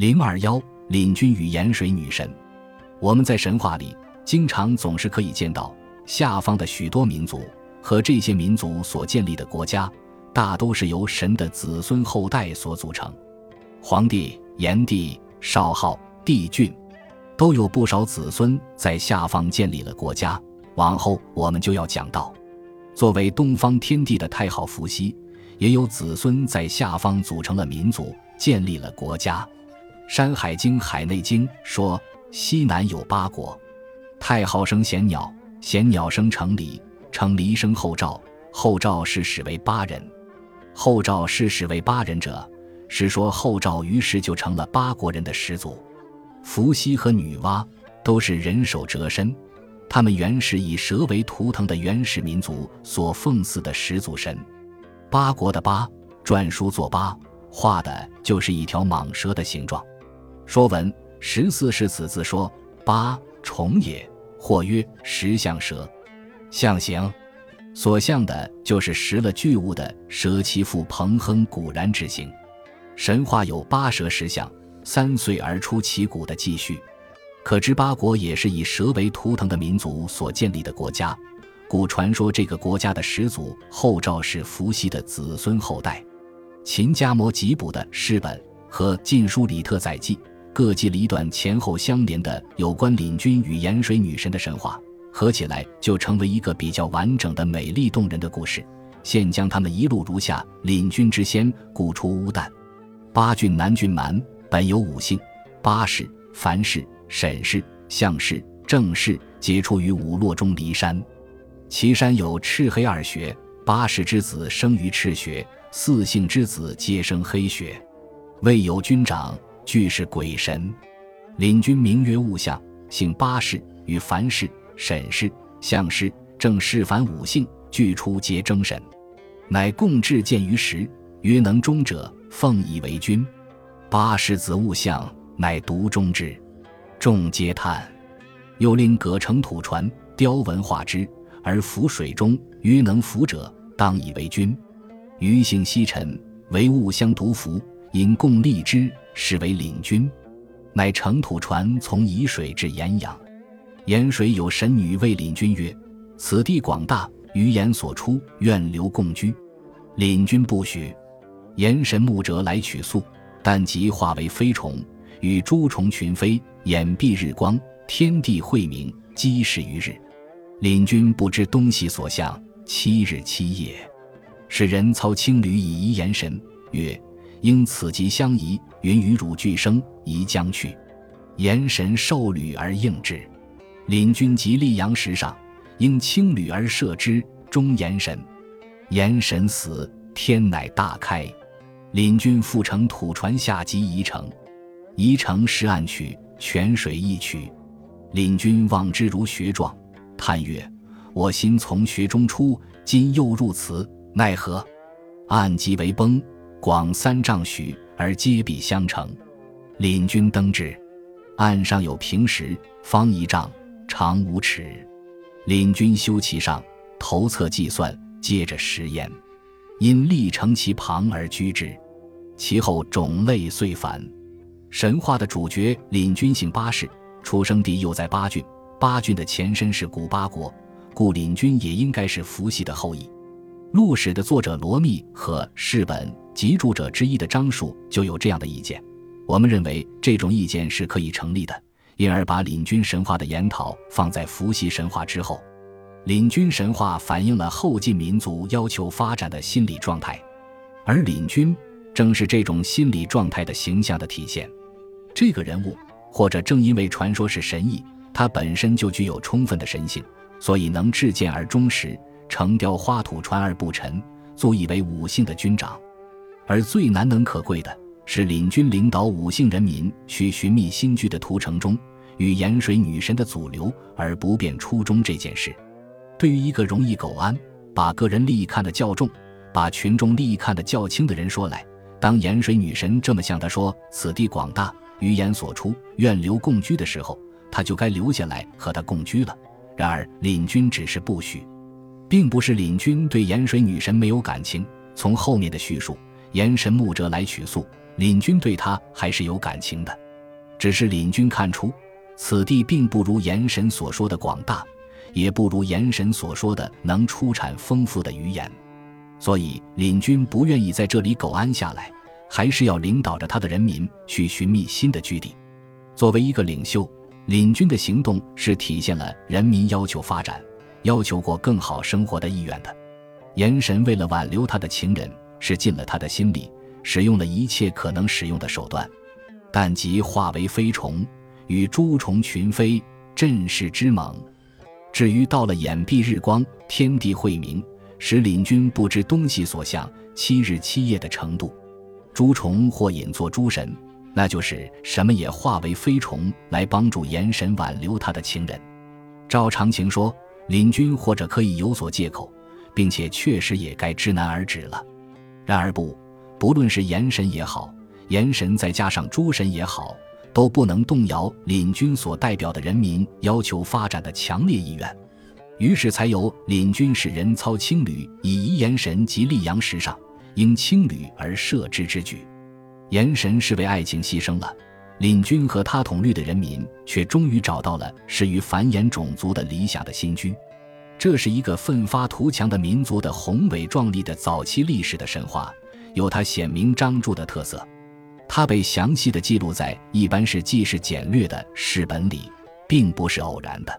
零二幺，领军与盐水女神。我们在神话里经常总是可以见到下方的许多民族和这些民族所建立的国家，大都是由神的子孙后代所组成。黄帝、炎帝、少昊、帝俊，都有不少子孙在下方建立了国家。往后我们就要讲到，作为东方天帝的太昊伏羲，也有子孙在下方组成了民族，建立了国家。《山海经·海内经》说：“西南有八国，太昊生贤鸟，贤鸟生成离，成黎生后赵，后赵是始为八人。后赵是始为八人者，是说后赵于是就成了八国人的始祖。伏羲和女娲都是人首蛇身，他们原是以蛇为图腾的原始民族所奉祀的始祖神。八国的八，篆书作八，画的就是一条蟒蛇的形状。”《说文》十四是此字说：“八虫也，或曰石象蛇，象形，所象的就是食了巨物的蛇，其父彭亨古然之形。神话有八蛇石象，三岁而出其骨的记叙，可知八国也是以蛇为图腾的民族所建立的国家。古传说这个国家的始祖后赵是伏羲的子孙后代。秦家摩吉卜的诗本和《晋书·里特载记》。各记了一段前后相连的有关领军与盐水女神的神话，合起来就成为一个比较完整的、美丽动人的故事。现将他们一路如下：领军之先，故出乌旦。八郡南郡蛮，本有五姓：八氏、樊氏、沈氏、向氏、郑氏，皆出于五洛中骊山。其山有赤黑二穴。八氏之子生于赤穴，四姓之子皆生黑穴。未有军长。俱是鬼神，领军名曰物相，姓八氏，与樊氏、沈氏、向氏、郑氏凡五姓俱出皆征神，乃共置见于时，曰能中者，奉以为君。八氏子物相，乃独中之，众皆叹。又令葛城土船，雕文画之，而浮水中，曰能浮者，当以为君。余姓西沉，为物相独服，因共立之。是为领军，乃乘土船从沂水至盐阳。盐水有神女谓领军曰：“此地广大，于盐所出，愿留共居。”领军不许。盐神木者来取粟，但即化为飞虫，与诸虫群飞，掩蔽日光，天地晦明，积食于日。领军不知东西所向，七日七夜。使人操青驴以移盐神，曰。因此即相宜，云与汝俱生，宜将去。言神受履而应之。领军及溧阳石上，因青履而射之，终言神。言神死，天乃大开。领军复乘土船下及宜城。宜城石岸曲，泉水一曲。领军望之如穴状，叹曰：“我心从穴中出，今又入此，奈何？”岸即为崩。广三丈许，而阶壁相承。领军登之，岸上有平石，方一丈，长五尺。领军修其上，头侧计算，接着食焉。因立成其旁而居之。其后种类遂繁。神话的主角领军姓八氏，出生地又在八郡。八郡的前身是古八国，故领军也应该是伏羲的后裔。陆史的作者罗密和世本。集著者之一的张述就有这样的意见，我们认为这种意见是可以成立的，因而把领军神话的研讨放在伏羲神话之后。领军神话反映了后晋民族要求发展的心理状态，而领军正是这种心理状态的形象的体现。这个人物，或者正因为传说是神异，他本身就具有充分的神性，所以能至见而忠实，成雕花土船而不沉，足以为五姓的军长。而最难能可贵的是，领军领导五姓人民去寻觅新居的途程中，与盐水女神的阻留而不变初衷这件事。对于一个容易苟安、把个人利益看得较重、把群众利益看得较轻的人说来，当盐水女神这么向他说“此地广大，于言所出，愿留共居”的时候，他就该留下来和他共居了。然而，领军只是不许，并不是领军对盐水女神没有感情。从后面的叙述。言神木哲来取粟，领军对他还是有感情的，只是领军看出此地并不如岩神所说的广大，也不如岩神所说的能出产丰富的鱼盐，所以领军不愿意在这里苟安下来，还是要领导着他的人民去寻觅新的居地。作为一个领袖，领军的行动是体现了人民要求发展、要求过更好生活的意愿的。岩神为了挽留他的情人，是进了他的心里。使用了一切可能使用的手段，但即化为飞虫，与诸虫群飞，振势之猛。至于到了眼蔽日光，天地晦明，使领军不知东西所向，七日七夜的程度。诸虫或引作诸神，那就是什么也化为飞虫来帮助炎神挽留他的情人。照常情说，领军或者可以有所借口，并且确实也该知难而止了。然而不。不论是炎神也好，炎神再加上诸神也好，都不能动摇领军所代表的人民要求发展的强烈意愿。于是才有领军使人操青旅以移炎神及溧阳石上，因青旅而设之之举。炎神是为爱情牺牲了，领军和他统律的人民却终于找到了适于繁衍种族的理想的新居。这是一个奋发图强的民族的宏伟壮丽的早期历史的神话。有它显明章著的特色，它被详细的记录在一般是记事简略的史本里，并不是偶然的。